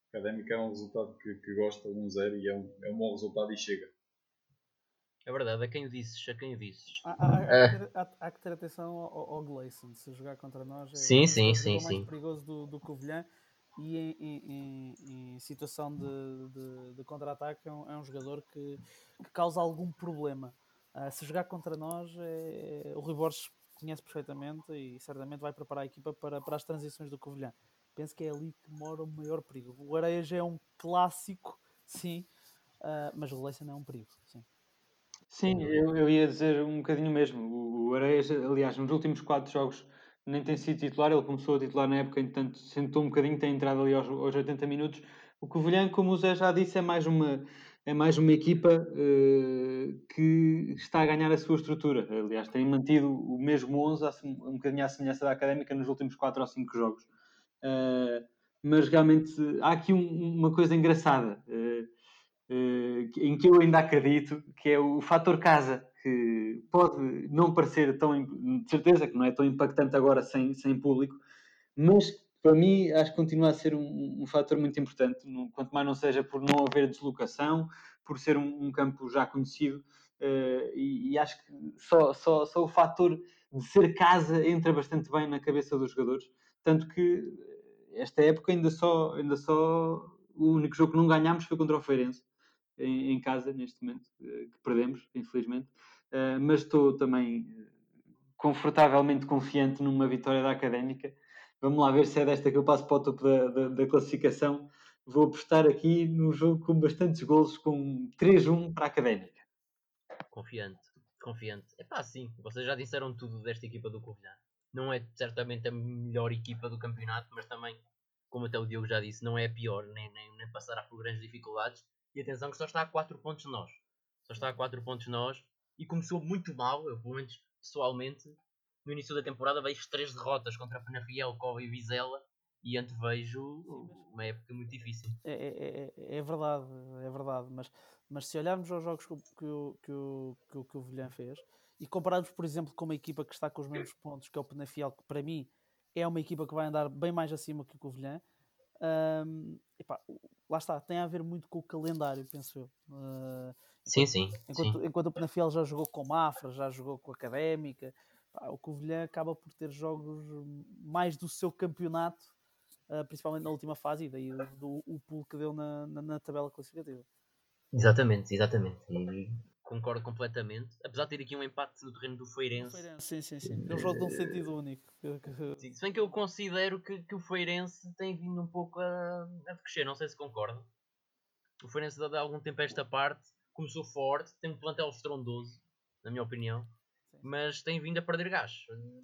Académica é um resultado que, que gosta, um zero, e é um, é um bom resultado e chega. É verdade, a quem o disses, a quem o disses. Há, há, há, é. há, há que ter atenção ao, ao Gleison, se jogar contra nós é, sim, sim, é sim, o mais sim. perigoso do, do Covilhã e em, em, em, em situação de, de, de contra-ataque é, um, é um, jogador que, que causa algum problema. Uh, se jogar contra nós, é, o Rui Borges conhece perfeitamente e certamente vai preparar a equipa para, para as transições do Covilhã. Penso que é ali que mora o maior perigo. O Areias é um clássico, sim, uh, mas o Leicester não é um perigo, sim. Sim, eu, eu ia dizer um bocadinho mesmo. O, o Areias, aliás, nos últimos quatro jogos nem tem sido titular, ele começou a titular na época, entanto sentou um bocadinho, tem entrado ali aos, aos 80 minutos. O Covilhã, como o Zé já disse, é mais uma, é mais uma equipa uh, que está a ganhar a sua estrutura. Aliás, tem mantido o mesmo 11, um bocadinho à semelhança da Académica, nos últimos 4 ou 5 jogos. Uh, mas realmente há aqui um, uma coisa engraçada, uh, em que eu ainda acredito, que é o fator casa, que pode não parecer tão, de certeza que não é tão impactante agora sem, sem público, mas para mim, acho que continua a ser um, um fator muito importante, no, quanto mais não seja por não haver deslocação, por ser um, um campo já conhecido, uh, e, e, acho que só, só, só o fator de ser casa entra bastante bem na cabeça dos jogadores. Tanto que esta época ainda só, ainda só o único jogo que não ganhámos foi contra o Feirense, em, em casa, neste momento, uh, que perdemos, infelizmente. Uh, mas estou também confortavelmente confiante numa vitória da Académica Vamos lá ver se é desta que eu passo para o topo da, da, da classificação. Vou apostar aqui no jogo com bastantes golos, com 3-1 para a Académica. Confiante, confiante. É pá, sim, vocês já disseram tudo desta equipa do Covilhã. Não é certamente a melhor equipa do campeonato, mas também, como até o Diogo já disse, não é a pior, nem, nem, nem passará por grandes dificuldades. E atenção que só está a 4 pontos de nós. Só está a 4 pontos de nós. E começou muito mal, eu pelo menos pessoalmente, no início da temporada vejo três derrotas contra a Penafiel, Cova e Vizela e antevejo uma época muito difícil. É, é, é, é, verdade, é verdade, mas, mas se olharmos aos jogos que, que, o, que, o, que, o, que o Vilhã fez e compararmos, por exemplo, com uma equipa que está com os mesmos pontos, que é o Penafiel, que para mim é uma equipa que vai andar bem mais acima que o Covilhã, um, epá, lá está, tem a ver muito com o calendário, penso eu. Uh, sim, sim. Enquanto, sim. enquanto o Penafiel já jogou com Mafra, já jogou com a Académica, pá, o Covilhã acaba por ter jogos mais do seu campeonato, uh, principalmente na última fase, e daí do, o pulo que deu na, na, na tabela classificativa. Exatamente, exatamente. E concordo completamente. Apesar de ter aqui um empate no terreno do Feirense. Feirense sim, sim, sim. Um jogo de um sentido único. Sim, se bem que eu considero que, que o Feirense tem vindo um pouco a, a crescer, não sei se concorda. O Feirense dá algum tempo a esta parte, começou forte, tem um plantel estrondoso, na minha opinião. Mas tem vindo a perder gás,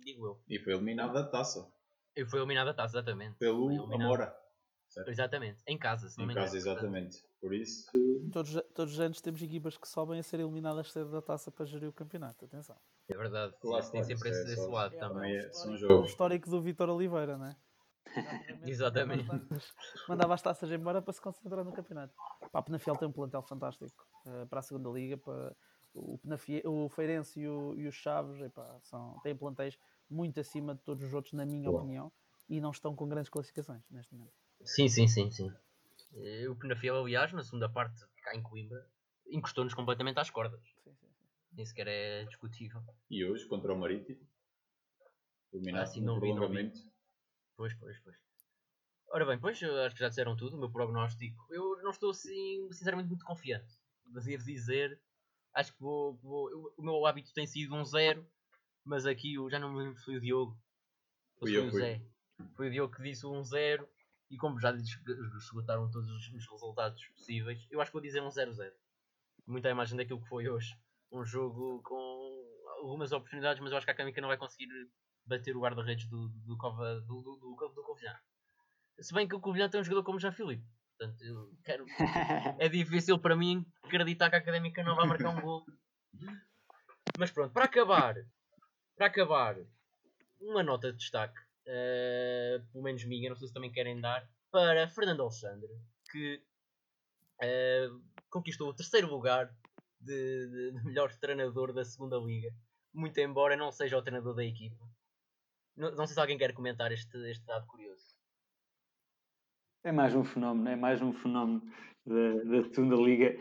digo eu. E foi eliminado da taça. E foi eliminado da taça, exatamente. Pelo Amora. Certo. Exatamente, em casa, se não em me engano. Em casa, exatamente. Portanto. Por isso. Todos, todos os anos temos equipas que sobem a ser eliminadas cedo da taça para gerir o campeonato. Atenção. É verdade, claro, tem sempre esse, é esse lado é, também. É, são jogos. O histórico do Vitor Oliveira, não é? Exatamente. Mandava as taças embora para se concentrar no campeonato. Pá, a Penafiel tem um plantel fantástico uh, para a segunda liga. Para o, Penafiel, o Feirense e o, e o Chaves epá, são, têm plantéis muito acima de todos os outros, na minha opinião, e não estão com grandes classificações neste momento. Sim, sim, sim, sim. O Penafiel, aliás, na segunda parte, cá em Coimbra, encostou-nos completamente às cordas. Sim, sim, sim. Nem sequer é discutível. E hoje, contra o Marítimo, eliminado ah, sim, no prolongamento. Pois, pois, pois. Ora bem, pois, acho que já disseram tudo, o meu prognóstico. Eu não estou, assim, sinceramente, muito confiante. Devo dizer, acho que vou, vou eu, o meu hábito tem sido um zero, mas aqui eu já não me lembro se foi o Diogo. Foi, o Zé. Foi o Diogo que disse um zero e como já lhes esgotaram todos os resultados possíveis, eu acho que vou dizer um 0-0. Muita imagem daquilo que foi hoje. Um jogo com algumas oportunidades, mas eu acho que a Camica não vai conseguir bater o guarda-redes do, do, do, do, do, do, do Covilhã. Se bem que o Covilhã tem um jogador como Jean Filipe. Portanto, eu quero... é difícil para mim acreditar que a Académica não vai marcar um gol. Mas pronto, para acabar, para acabar, uma nota de destaque uh, pelo menos minha, não sei se também querem dar, para Fernando Alexandre, que uh, conquistou o terceiro lugar de, de, melhor treinador da segunda liga, muito embora não seja o treinador da equipa. Não, não sei se alguém quer comentar este, este dado curioso. É mais um fenómeno, é mais um fenómeno da, da segunda liga.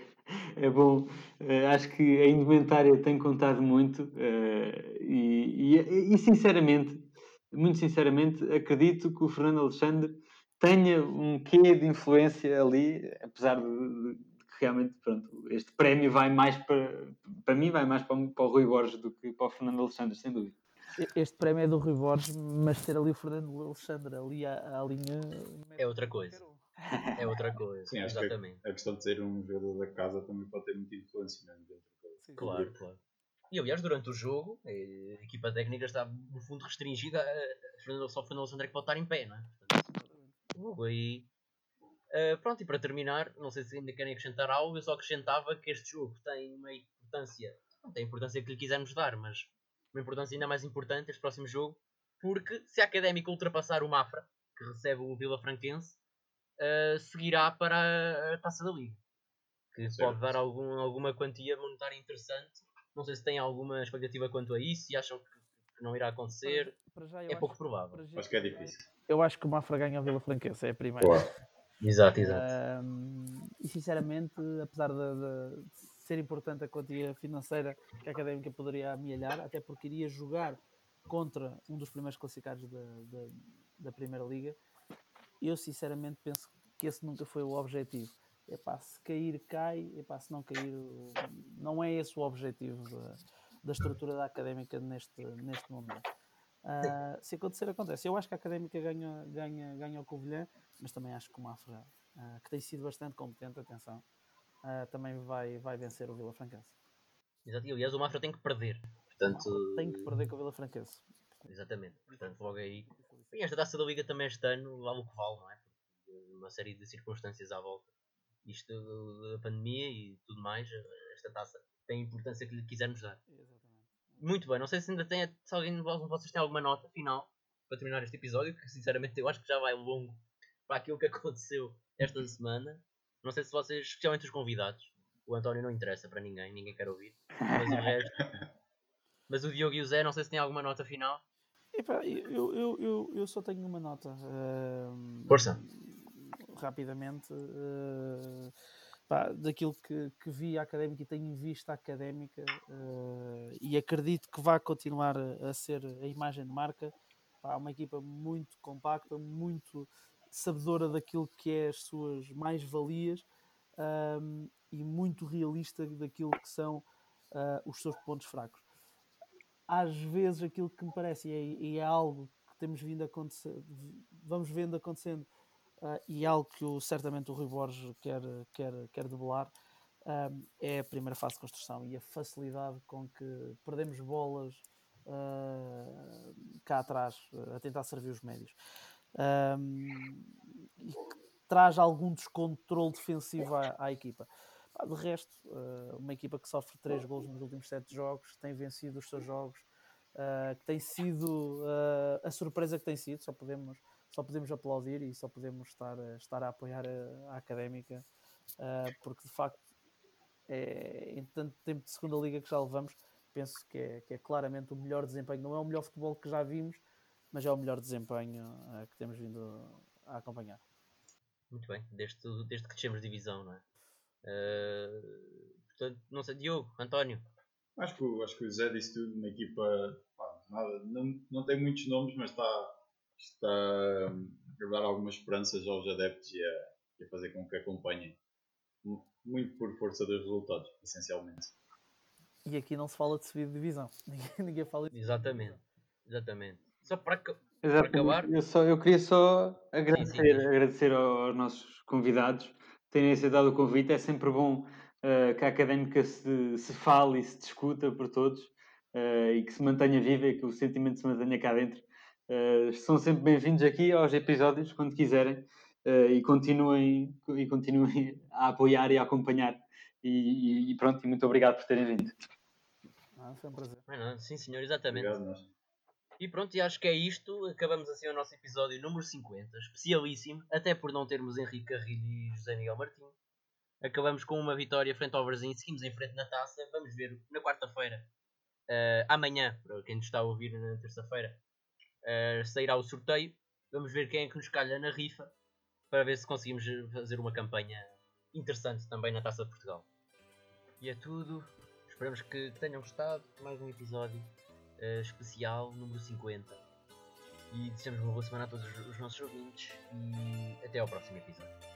É bom, uh, acho que a indumentária tem contado muito uh, e, e, e, sinceramente muito sinceramente, acredito que o Fernando Alexandre tenha um quê de influência ali, apesar de, de, realmente pronto, este prémio vai mais para, para mim, vai mais para, para o Rui Borges do que para o Fernando Alexandre, sem dúvida. Este prémio é do Rui Borges, mas ter ali o Fernando Alexandre ali à, à linha é outra coisa. É outra coisa, Sim, exatamente. Que a, questão de ser um jogador da casa também pode ter muita influência, não é? Claro, claro. E aliás, durante o jogo, a equipa técnica está no fundo restringida a só Fernando Alexandre que pode estar em pé, não é? Portanto, aí. Uh, pronto, e para terminar, não sei se ainda querem acrescentar algo, eu só acrescentava que este jogo tem uma importância, não tem a importância que lhe quisermos dar, mas uma importância ainda mais importante este próximo jogo, porque se a Académica ultrapassar o Mafra, que recebe o Vila Franquense, uh, seguirá para a Taça da Liga, que certo. pode dar algum, alguma quantia monetária interessante não sei se têm alguma expectativa quanto a isso e acham que, não irá acontecer. Para, para é pouco provável. Já, acho que é difícil. Eu acho que o Mafra ganha a Vila Franquense, é a primeira. Claro. Exato, exato. Um, e sinceramente, apesar de, de, ser importante a quantia financeira que a Académica poderia amealhar, até porque iria jogar contra um dos primeiros classificados da, da, da Primeira Liga, eu sinceramente penso que esse nunca foi o objetivo epá, se cair, cai, epá, se não cair, não é esse o objetivo da, da estrutura da académica neste, neste momento. Uh, se acontecer, acontece. Eu acho que a Académica ganha, ganha, ganha o Covilhã, mas também acho que o Mafra, uh, que tem sido bastante competente, atenção, uh, também vai, vai vencer o Vila Franquense. Exato, e aliás o Mafra tem que perder. Portanto... Tem que perder com o Vila Franquense. Exatamente, portanto logo aí. E esta taça da Liga também este ano vale o que vale, não é? Porque uma série de circunstâncias à volta. Isto da pandemia e tudo mais, esta taça tem a importância que lhe quisermos dar. Exatamente. Muito bem, não sei se ainda tem, se alguém de vocês tem alguma nota final para terminar este episódio, que sinceramente eu acho que já vai longo para aquilo que aconteceu esta semana. Não sei se vocês, especialmente os convidados, o António não interessa para ninguém, ninguém quer ouvir, mas o resto. mas o Diogo e o Zé, não sei se têm alguma nota final. Epá, eu, eu, eu, eu só tenho uma nota. Uh, Força! Rapidamente. Uh, pá, daquilo que, que vi a académica e tenho visto a académica uh, e acredito que vai continuar a, a, ser a imagem de marca. Pá, uma equipa muito compacta, muito sabedora daquilo que é as suas mais-valias um, e muito realista daquilo que são uh, os seus pontos fracos. Às vezes aquilo que me parece, e é, e é algo que temos vindo a acontecer, vamos vendo acontecendo uh, e algo que o, certamente o Rui Borges quer, quer, quer debelar uh, é a primeira fase de construção e a facilidade com que perdemos bolas uh, cá atrás a tentar servir os médios. E que traz algum descontrole defensivo à, à equipa. De resto, uma equipa que sofre 3 gols nos últimos 7 jogos, tem vencido os seus jogos, que tem sido a surpresa que tem sido, só podemos só podemos aplaudir e só podemos estar, estar a apoiar a, a académica, porque de facto, é, em tanto tempo de segunda liga que já levamos, penso que é, que é claramente o melhor desempenho. Não é o melhor futebol que já vimos, mas é o melhor desempenho uh, que temos vindo a acompanhar. Muito bem, desde, desde que descemos divisão, não é? Uh, portanto, não sei, Diogo, António. Acho que, acho que o Zé disse tudo, uma equipa pá, nada, não, não tem muitos nomes, mas está está a dar algumas esperanças aos adeptos e a, e a fazer com que acompanhem. Muito por força dos resultados, essencialmente. E aqui não se fala de subir de divisão. Ninguém, ninguém fala disso. Exatamente. Exatamente. Só para, para acabar. Eu, só, eu queria só agradecer, sim, sim. agradecer aos nossos convidados terem aceitado o convite. É sempre bom uh, que a académica se, se fale e se discuta por todos uh, e que se mantenha viva e que o sentimento se mantenha cá dentro. Uh, são sempre bem-vindos aqui aos episódios, quando quiserem, uh, e, continuem, e continuem a apoiar e a acompanhar. E, e, pronto, e muito obrigado por terem vindo. Ah, foi um prazer. não, sim, senhor, exatamente. Obrigado, e pronto, e acho que é isto. Acabamos assim o nosso episódio número 50, especialíssimo, até por não termos Henrique Carrilho e José Miguel Martins. Acabamos com uma vitória frente ao Brasil, seguimos em frente na taça. Vamos ver na quarta-feira, uh, amanhã, para quem nos está a ouvir na terça-feira, uh, sairá o sorteio. Vamos ver quem é que nos calha na rifa para ver se conseguimos fazer uma campanha interessante também na Taça de Portugal. E é tudo. Esperamos que tenham gostado mais um episódio uh, especial, número 50. E desejamos uma boa semana a todos os nossos ouvintes e até ao próximo episódio.